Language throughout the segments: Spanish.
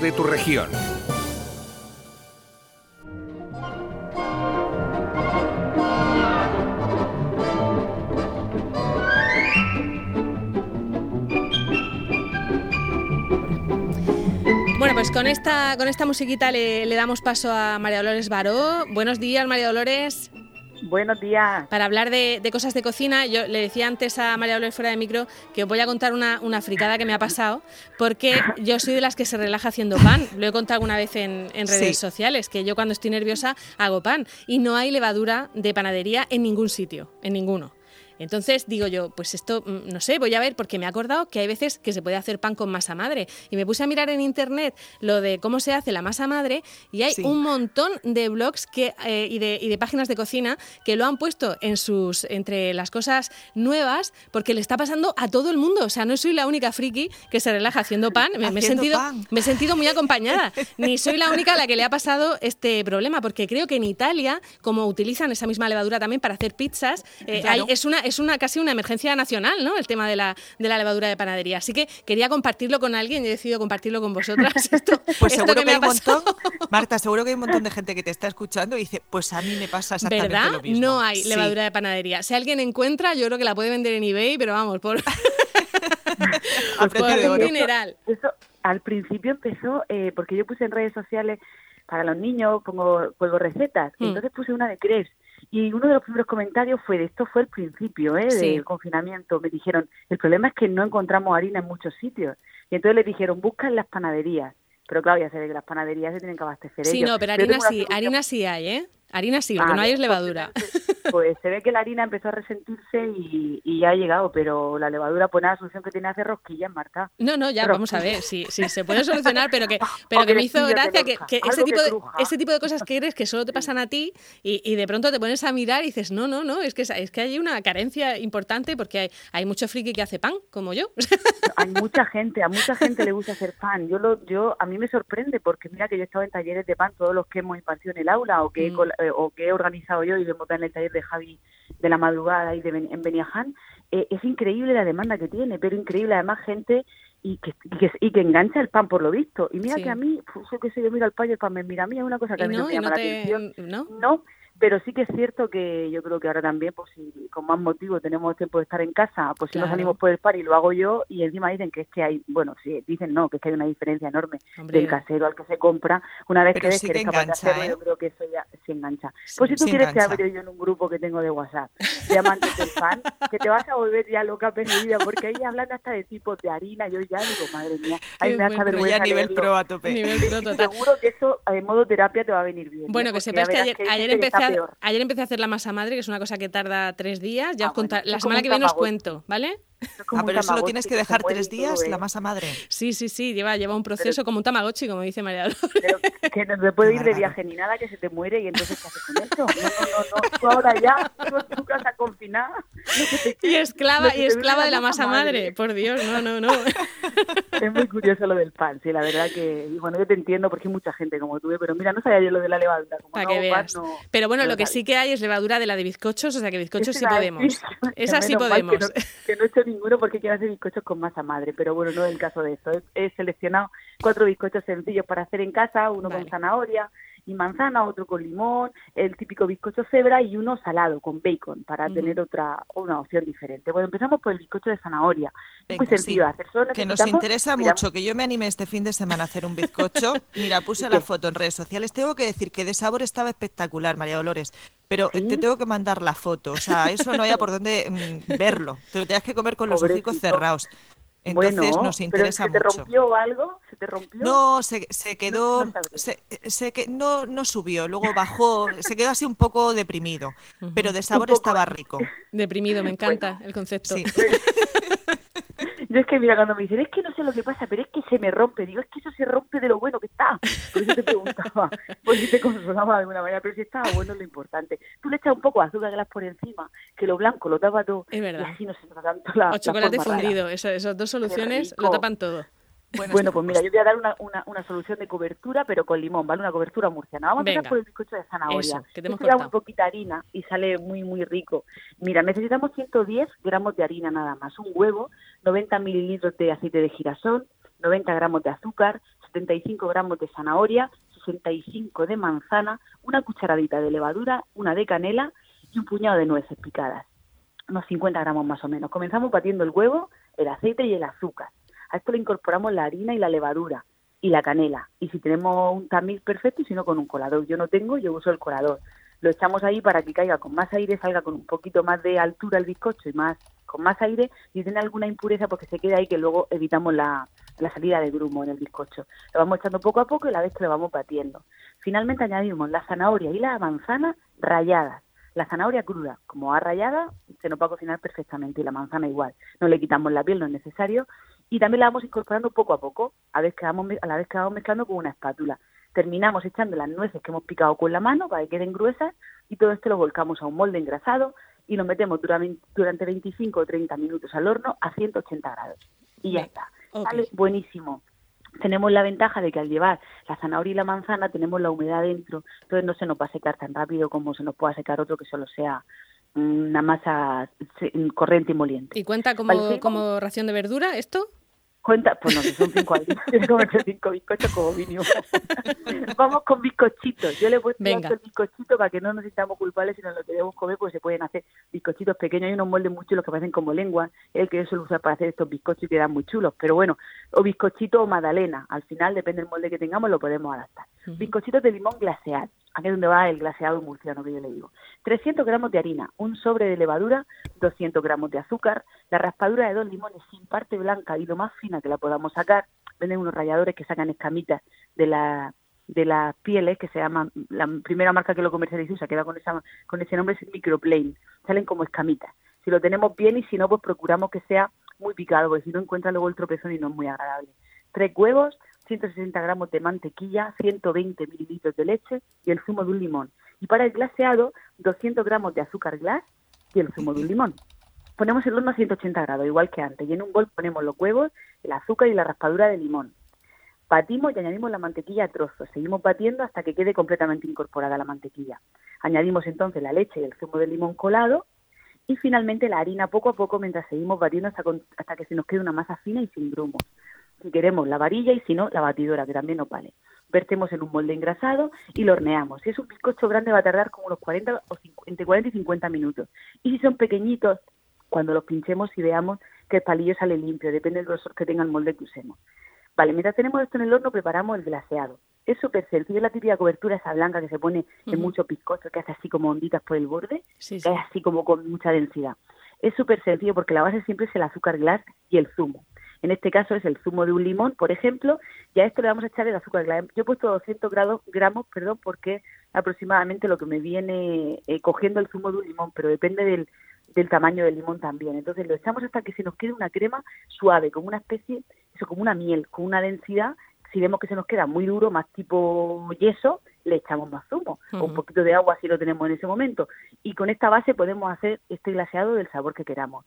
de tu región. Bueno, pues con esta, con esta musiquita le, le damos paso a María Dolores Baró. Buenos días, María Dolores. Buenos días. Para hablar de, de, cosas de cocina, yo le decía antes a María Dolores fuera de micro que os voy a contar una, una, fricada que me ha pasado, porque yo soy de las que se relaja haciendo pan. Lo he contado alguna vez en, en redes sí. sociales, que yo cuando estoy nerviosa hago pan y no hay levadura de panadería en ningún sitio, en ninguno. Entonces digo yo, pues esto, mm, no sé, voy a ver, porque me he acordado que hay veces que se puede hacer pan con masa madre. Y me puse a mirar en internet lo de cómo se hace la masa madre y hay sí. un montón de blogs que, eh, y, de, y, de, páginas de cocina que lo han puesto en sus, entre las cosas nuevas porque le está pasando a todo el mundo. O sea, no soy la única friki que se relaja haciendo pan. Me, haciendo me he, sentido, pan. me he sentido muy acompañada. Ni soy la única a la que le ha pasado este problema, porque creo que en Italia, como utilizan esa misma levadura también para hacer pizzas, eh, claro. hay, es una es una casi una emergencia nacional, ¿no? El tema de la, de la levadura de panadería. Así que quería compartirlo con alguien y he decidido compartirlo con vosotras. Esto, pues esto seguro que, que, me hay ha un montón, Marta, seguro que hay un montón de gente que te está escuchando y dice, pues a mí me pasa exactamente ¿verdad? lo mismo. No hay levadura de panadería. Si alguien encuentra, yo creo que la puede vender en eBay, pero vamos, por, a precio de oro. mineral. Eso, al principio empezó eh, porque yo puse en redes sociales para los niños, pongo, pongo recetas, mm. entonces puse una de crepes y uno de los primeros comentarios fue de esto fue el principio ¿eh? Sí. del confinamiento. Me dijeron, el problema es que no encontramos harina en muchos sitios. Y entonces le dijeron, busca en las panaderías. Pero claro, ya se ve que las panaderías se tienen que abastecer Sí, ellos. no, pero harina una sí, harina sí hay, ¿eh? Harina sí, lo que Vale, no hay es levadura. Pues se ve que la harina empezó a resentirse y, y ya ha llegado, pero la levadura, nada, la solución que tiene hacer rosquillas, Marta. No, no, ya, vamos a ver, sí, sí, se puede solucionar, pero que, pero que me hizo gracia que, este, tipo que de, este tipo de cosas que crees que solo te pasan a ti y, y de pronto te pones a mirar y dices, no, no, no, es que, es que hay una carencia importante porque hay, hay mucho friki que hace pan, como yo. Hay mucha gente, a mucha gente le gusta hacer pan. Yo lo, yo a mí me sorprende porque mira que yo he estado en talleres de pan, todos los que hemos impartido en el aula o que, he, Mm. eh, o que he organizado yo y hemos en el taller de Javi de la madrugada y de Ben- en Beniaján, eh, es increíble la demanda que tiene, pero increíble además gente y que, y que, y que engancha el pan por lo visto. Y mira Sí. que a mí, pues, yo qué sé, yo miro al pan y el pan me mira a mí, es una cosa que Y a mí no, no, me llama no la te, atención. ¿no? No, pero sí que es cierto que yo creo que ahora también, pues si con más motivo tenemos tiempo de estar en casa, pues si Claro. nos salimos por el par y lo hago yo y encima dicen que es que hay, bueno, sí, dicen no, que es que hay una diferencia enorme Hombre. del casero al que se compra. Una vez Pero que ves sí que que eres capaz de engancha, hacerlo, ¿eh? yo creo que eso ya se engancha. Sí, pues si tú quieres te engancha. abro yo en un grupo que tengo de WhatsApp de amantes del pan, que te vas a volver ya loca perdida, porque ahí hablan hasta de tipos de harina, yo ya digo, madre mía, ahí me bueno, ya vergüenza a nivel pro a tope. Nivel pro total. Seguro que eso en modo terapia te va a venir bien. ¿eh? Bueno, que Porque sepas ya que ayer, que ayer que empecé a, ayer empecé a hacer la masa madre, que es una cosa que tarda tres días. Ya Ah, os bueno, La semana que viene os cuento, ¿vale? Ah, pero eso lo tienes que dejar tres todo, días, ¿eh? la masa madre. Sí, sí, sí, lleva, lleva un proceso como un tamagotchi, como dice María Dolores. Pero que no se puede ir de viaje ni nada, que se te muere y entonces ¿qué haces con eso? No, no, no. Tú ahora ya, tú confinada. Y esclava, y esclava de la masa madre. Por Dios, no, no, no. Es muy curioso lo del pan, sí, la verdad que, bueno, yo te entiendo porque hay mucha gente como tú, ¿eh? pero mira, no sabía yo lo de la levadura. Como Para no que pan, veas. no- Pero bueno, no lo que sí que hay es levadura de la de bizcochos, o sea que bizcochos sí podemos. Esa sí que podemos. Que no, he hecho ninguno porque quiero hacer bizcochos con masa madre, pero bueno, no es el caso de esto. He, he seleccionado cuatro bizcochos sencillos para hacer en casa, uno Vale. con zanahoria y manzana, otro con limón, el típico bizcocho cebra y uno salado con bacon para tener otra una opción diferente. Bueno, empezamos por el bizcocho de zanahoria. Es muy Venga, sencillo sí. de hacer. Solo Que nos interesa mucho, que yo me animé este fin de semana a hacer un bizcocho. Mira, puse la foto en redes sociales. Tengo que decir que de sabor estaba espectacular, María Dolores. Pero eh, ¿Sí? te tengo que mandar la foto. O sea, eso no había por dónde mm, verlo. Te lo tenías que comer con los hocicos cerrados. Entonces bueno, nos pero interesa ¿se te mucho. rompió algo? ¿Se te rompió? No, se, se quedó, no se, se que no, no subió, luego bajó, se quedó así un poco deprimido, pero de sabor estaba rico. Deprimido, me encanta el concepto. Sí. Yo es que, mira, cuando me dicen, es que no sé lo que pasa, pero es que se me rompe. Digo, es que eso se rompe de lo bueno que está. Por eso te preguntaba, por si te consolaba de alguna manera. Pero si estaba bueno es lo importante. Tú le echas un poco de azúcar glass por encima, que lo blanco lo tapa todo. Es verdad. Y así no se nota tanto la O la chocolate forma rara. fundido, eso- esas dos soluciones lo tapan todo. Bueno, Bueno, pues mira, yo voy a dar una, una, una solución de cobertura, pero con limón, ¿vale? Una cobertura murciana. Vamos a empezar por el bizcocho de zanahoria. Eso, que te hemos muy poquita harina y sale muy, muy rico. Mira, necesitamos 110 gramos de harina nada más, un huevo, 90 mililitros de aceite de girasol, 90 gramos de azúcar, 75 gramos de zanahoria, 65 de manzana, una cucharadita de levadura, una de canela y un puñado de nueces picadas, unos 50 gramos más o menos. Comenzamos batiendo el huevo, el aceite y el azúcar. A esto le incorporamos la harina y la levadura y la canela. Y si tenemos un tamiz perfecto y si no con un colador. Yo no tengo, yo uso el colador. Lo echamos ahí para que caiga con más aire, salga con un poquito más de altura el bizcocho y más con más aire y tiene alguna impureza porque se queda ahí que luego evitamos la, la salida de grumo en el bizcocho. Lo vamos echando poco a poco y la vez que lo vamos batiendo. Finalmente añadimos la zanahoria y la manzana ralladas. La zanahoria cruda, como ha rallada, se nos va a cocinar perfectamente y la manzana igual. No le quitamos la piel, no es necesario. Y también la vamos incorporando poco a poco, a, vez que vamos, a la vez que vamos mezclando con una espátula. Terminamos echando las nueces que hemos picado con la mano para que queden gruesas y todo esto lo volcamos a un molde engrasado y lo metemos durante 25 o 30 minutos al horno a 180 grados. Y ya está. Sale buenísimo. Tenemos la ventaja de que al llevar la zanahoria y la manzana tenemos la humedad dentro, entonces no se nos va a secar tan rápido como se nos pueda secar otro que solo sea una masa corriente y moliente. ¿Y cuenta como, como ración de verdura esto? Cuenta, pues no, son cinco al día, cinco bizcochos como mínimo. Vamos con bizcochitos. Yo le he puesto el bizcochito para que no nos sintamos culpables si nos lo queremos comer, pues se pueden hacer bizcochitos pequeños. Hay unos moldes muy chulos que parecen como lengua, el que yo suelo usar para hacer estos bizcochos y quedan muy chulos. Pero bueno, o bizcochito o magdalena. Al final, depende del molde que tengamos, lo podemos adaptar. Bizcochitos de limón glaseado aquí es donde va el glaseado murciano que yo le digo. 300 gramos de harina, un sobre de levadura, 200 gramos de azúcar, la raspadura de dos limones sin parte blanca y lo más fina que la podamos sacar. Venden unos ralladores que sacan escamitas de la de las pieles que se llaman la primera marca que lo comercializa se queda con esa con ese nombre es microplane salen como escamitas si lo tenemos bien y si no pues procuramos que sea muy picado porque si no encuentra luego el tropezón y no es muy agradable tres huevos 160 gramos de mantequilla, 120 mililitros de leche y el zumo de un limón. Y para el glaseado, 200 gramos de azúcar glass y el zumo de un limón. Ponemos el horno a 180 grados, igual que antes, y en un bol ponemos los huevos, el azúcar y la raspadura de limón. Batimos y añadimos la mantequilla a trozos. Seguimos batiendo hasta que quede completamente incorporada la mantequilla. Añadimos entonces la leche y el zumo de limón colado y finalmente la harina poco a poco mientras seguimos batiendo hasta, hasta que se nos quede una masa fina y sin grumos si queremos la varilla y si no la batidora, que también nos vale. Vertemos en un molde engrasado y lo horneamos. Si es un bizcocho grande va a tardar como unos 40 o entre 40 y 50 minutos. Y si son pequeñitos, cuando los pinchemos y veamos que el palillo sale limpio, depende del grosor que tenga el molde que usemos. Vale, mientras tenemos esto en el horno, preparamos el glaseado. Es súper sencillo, la típica cobertura esa blanca que se pone en muchos bizcochos, que hace así como onditas por el borde, que es así como con mucha densidad. Es súper sencillo porque la base siempre es el azúcar glass y el zumo. En este caso es el zumo de un limón, por ejemplo, y a esto le vamos a echar el azúcar. Yo he puesto 200 gramos, perdón, porque aproximadamente lo que me viene eh, cogiendo el zumo de un limón, pero depende del, del tamaño del limón también. Entonces lo echamos hasta que se nos quede una crema suave, como una especie, eso, como una miel, con una densidad. Si vemos que se nos queda muy duro, más tipo yeso, le echamos más zumo o un poquito de agua si lo tenemos en ese momento. Y con esta base podemos hacer este glaseado del sabor que queramos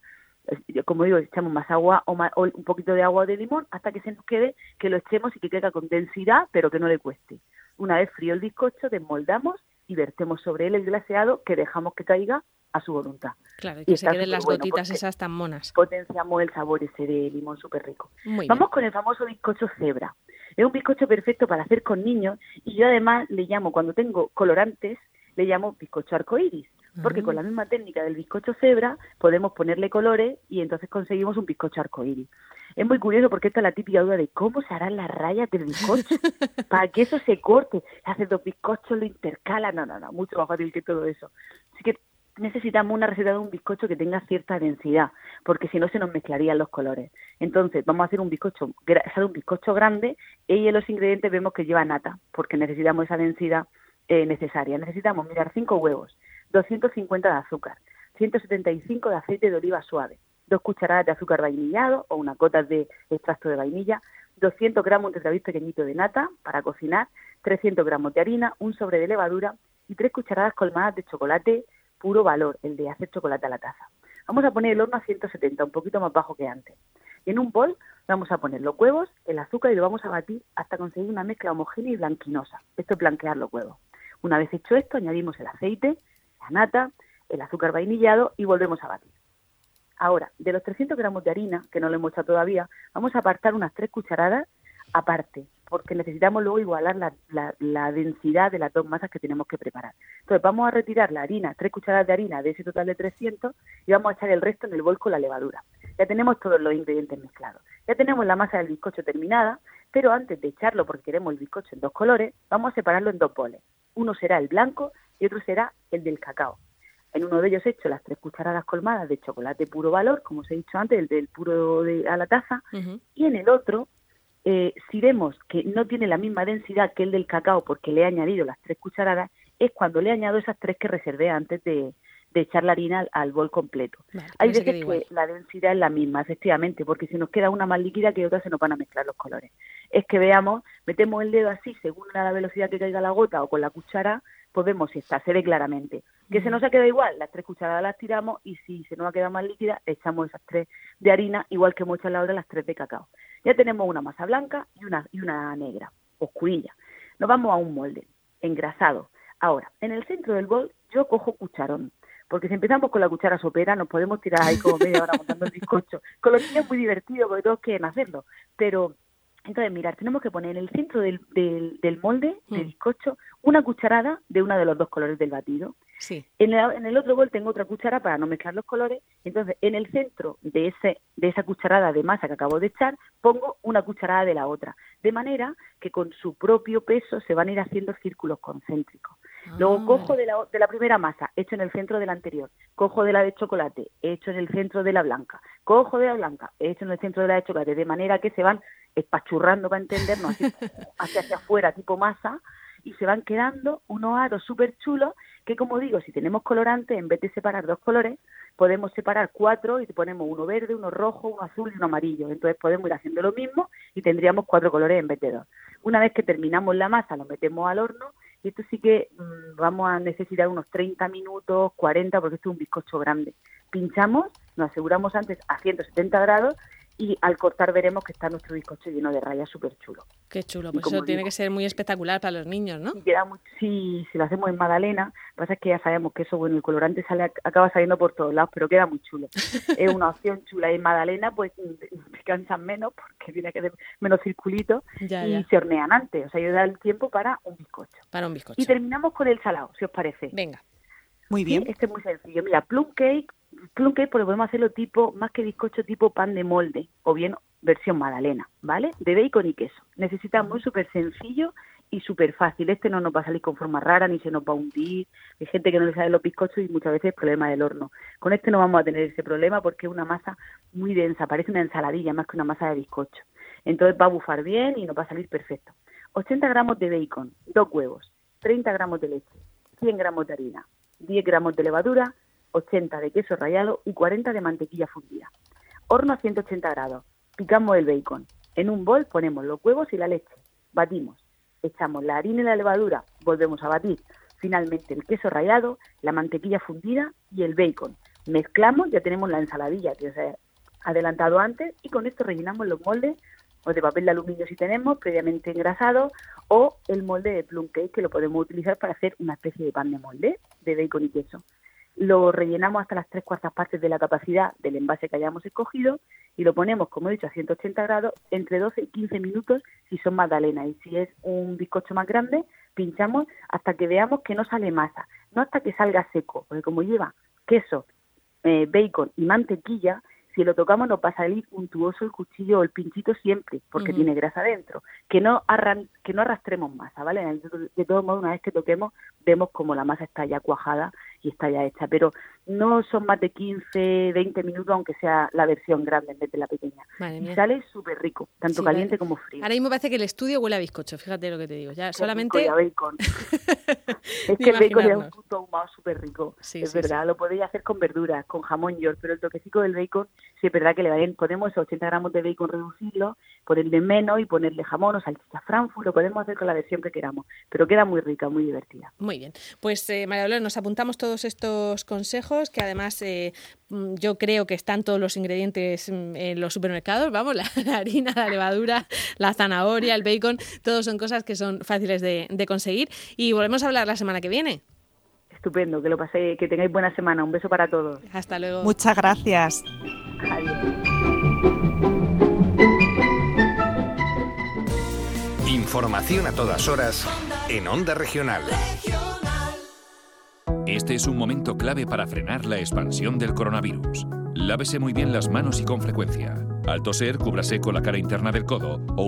como digo, echamos más agua o, un poquito de agua de limón hasta que se nos quede, que lo echemos y que quede con densidad, pero que no le cueste. Una vez frío el bizcocho, desmoldamos y vertemos sobre él el glaseado que dejamos que caiga a su voluntad. Claro, y que se queden las gotitas esas tan monas. Potenciamos el sabor ese de limón súper rico. Vamos con el famoso bizcocho cebra. Es un bizcocho perfecto para hacer con niños y yo además le llamo, cuando tengo colorantes, le llamo bizcocho arcoíris porque con la misma técnica del bizcocho cebra podemos ponerle colores y entonces conseguimos un bizcocho arcoíris. Es muy curioso porque esta es la típica duda de cómo se harán las rayas del bizcocho para que eso se corte. Hace dos bizcochos, lo intercala, no, no, no, mucho más fácil que todo eso. Así que necesitamos una receta de un bizcocho que tenga cierta densidad, porque si no se nos mezclarían los colores. Entonces, vamos a hacer un bizcocho, un bizcocho grande y en los ingredientes vemos que lleva nata, porque necesitamos esa densidad eh, necesaria. Necesitamos, mirar, cinco huevos, 250 de azúcar, 175 de aceite de oliva suave, dos cucharadas de azúcar vainillado o una gota de extracto de vainilla, 200 gramos de travis pequeñito de nata para cocinar, 300 gramos de harina, un sobre de levadura y tres cucharadas colmadas de chocolate puro valor, el de hacer chocolate a la taza. Vamos a poner el horno a 170, un poquito más bajo que antes. Y en un bol vamos a poner los huevos, el azúcar y lo vamos a batir hasta conseguir una mezcla homogénea y blanquinosa. Esto es blanquear los huevos. Una vez hecho esto, añadimos el aceite, nata, el azúcar vainillado y volvemos a batir. Ahora, de los 300 gramos de harina, que no lo hemos echado todavía, vamos a apartar unas tres cucharadas aparte. porque necesitamos luego igualar la, densidad de las dos masas que tenemos que preparar. Entonces vamos a retirar la harina, tres cucharadas de harina de ese total de 300 y vamos a echar el resto en el bol con la levadura. Ya tenemos todos los ingredientes mezclados. Ya tenemos la masa del bizcocho terminada, pero antes de echarlo, porque queremos el bizcocho en dos colores, vamos a separarlo en dos boles. Uno será el blanco y otro será el del cacao. En uno de ellos he hecho las tres cucharadas colmadas de chocolate puro valor, como os he dicho antes, el del puro de, a la taza, y en el otro eh, si vemos que no tiene la misma densidad que el del cacao porque le he añadido las tres cucharadas, es cuando le he añadido esas tres que reservé antes de, echar la harina al, bol completo. Hay veces que la densidad es la misma, efectivamente, porque si nos queda una más líquida que otra se nos van a mezclar los colores. Es que veamos, metemos el dedo así según la velocidad que caiga la gota o con la cuchara, podemos está, se ve claramente. Que se nos ha quedado igual, las tres cucharadas las tiramos y si se nos ha quedado más líquida, echamos esas tres de harina, igual que hemos hecho la hora las tres de cacao. Ya tenemos una masa blanca y una, y una negra, oscurilla. Nos vamos a un molde, engrasado. Ahora, en el centro del bol yo cojo cucharón, porque si empezamos con la cuchara sopera nos podemos tirar ahí como media hora montando el bizcocho. Con los niños es muy divertido porque todos quieren hacerlo, pero entonces, mirar, tenemos que poner en el centro del, del, molde de mm. bizcocho una cucharada de uno de los dos colores del batido. Sí. En, el, otro bol tengo otra cuchara para no mezclar los colores. Entonces, en el centro de, ese, de esa cucharada de masa que acabo de echar, pongo una cucharada de la otra. De manera que con su propio peso se van a ir haciendo círculos concéntricos. Luego ah. cojo de la, de la primera masa, hecho en el centro de la anterior. Cojo de la de chocolate, hecho en el centro de la blanca. Cojo de la blanca, hecho en el centro de la de chocolate. De manera que se van espachurrando para entendernos así, hacia, hacia afuera, tipo masa, y se van quedando unos aros súper chulos que, como digo, si tenemos colorante, en vez de separar dos colores, podemos separar cuatro y ponemos uno verde, uno rojo, uno azul y uno amarillo. Entonces podemos ir haciendo lo mismo y tendríamos cuatro colores en vez de dos. Una vez que terminamos la masa, lo metemos al horno y esto sí que mm, vamos a necesitar unos 30 minutos, 40, porque esto es un bizcocho grande. Pinchamos, nos aseguramos antes a 170 grados y al cortar veremos que está nuestro bizcocho lleno de rayas súper chulo. Qué chulo, pues eso tiene que ser muy espectacular para los niños, ¿no? si, si lo hacemos en magdalena, lo que pasa es que ya sabemos que eso, bueno, el colorante sale acaba saliendo por todos lados, pero queda muy chulo. es una opción chula. Y en magdalena, pues se cansan menos porque tiene que ser menos circulitos y se hornean antes, o sea, da el tiempo para un bizcocho. Para un bizcocho. Y terminamos con el salado, si os parece. Venga. Muy bien. este es muy sencillo. Mira, plum cake cake porque podemos hacerlo tipo, más que bizcocho, tipo pan de molde o bien versión magdalena, ¿vale? De bacon y queso. Necesitamos súper sencillo y súper fácil. Este no nos va a salir con forma rara ni se nos va a hundir. Hay gente que no le sale los bizcochos y muchas veces problema del horno. Con este no vamos a tener ese problema porque es una masa muy densa, parece una ensaladilla más que una masa de bizcocho. Entonces va a bufar bien y nos va a salir perfecto. 80 gramos de bacon, dos huevos, 30 gramos de leche, 100 gramos de harina, 10 gramos de levadura, 80 de queso rallado y 40 de mantequilla fundida. Horno a 180 grados. Picamos el bacon. En un bol ponemos los huevos y la leche. Batimos. Echamos la harina y la levadura. Volvemos a batir. Finalmente el queso rallado, la mantequilla fundida y el bacon. Mezclamos, ya tenemos la ensaladilla que os he adelantado antes y con esto rellenamos los moldes o de papel de aluminio si tenemos, previamente engrasado, o el molde de plum cake que lo podemos utilizar para hacer una especie de pan de molde de bacon y queso lo rellenamos hasta las tres cuartas partes de la capacidad del envase que hayamos escogido y lo ponemos, como he dicho, a 180 grados entre 12 y 15 minutos si son magdalenas y si es un bizcocho más grande, pinchamos hasta que veamos que no sale masa, no hasta que salga seco, porque como lleva queso, eh, bacon y mantequilla, si lo tocamos nos va a salir untuoso el cuchillo o el pinchito siempre, porque tiene grasa dentro. Que no, arran que no arrastremos masa, ¿vale? De, de todos modos, una vez que toquemos, vemos como la masa está ya cuajada y está ya hecha, pero no son más de 15, 20 minutos, aunque sea la versión grande en vez de la pequeña. Y sale súper rico, tanto caliente como frío. Ahora mismo parece que el estudio huele a bizcocho, fíjate lo que te digo. Ya solamente. Bacon. es que el bacon es un punto ahumado súper rico. es verdad, lo podéis hacer con verduras, con jamón york, pero el toquecito del bacon, sí es verdad que le vayan, podemos 80 gramos de bacon reducirlo, ponerle menos y ponerle jamón o salchicha frankfurt, lo podemos hacer con la versión que queramos, pero queda muy rica, muy divertida. Muy bien, pues eh, María Dolores, nos apuntamos todos estos consejos que además eh, mm, yo creo que están todos los ingredientes mm, en los supermercados, vamos, la, harina, la levadura, la zanahoria, el bacon, todos son cosas que son fáciles de, de conseguir y volvemos a hablar la semana que viene. Estupendo, que lo paséis, que tengáis buena semana. Un beso para todos. Hasta luego. Muchas gracias. Adiós. información a todas horas en Onda Regional. Este es un momento clave para frenar la expansión del coronavirus. Lávese muy bien las manos y con frecuencia. Al toser, cúbrase con la cara interna del codo o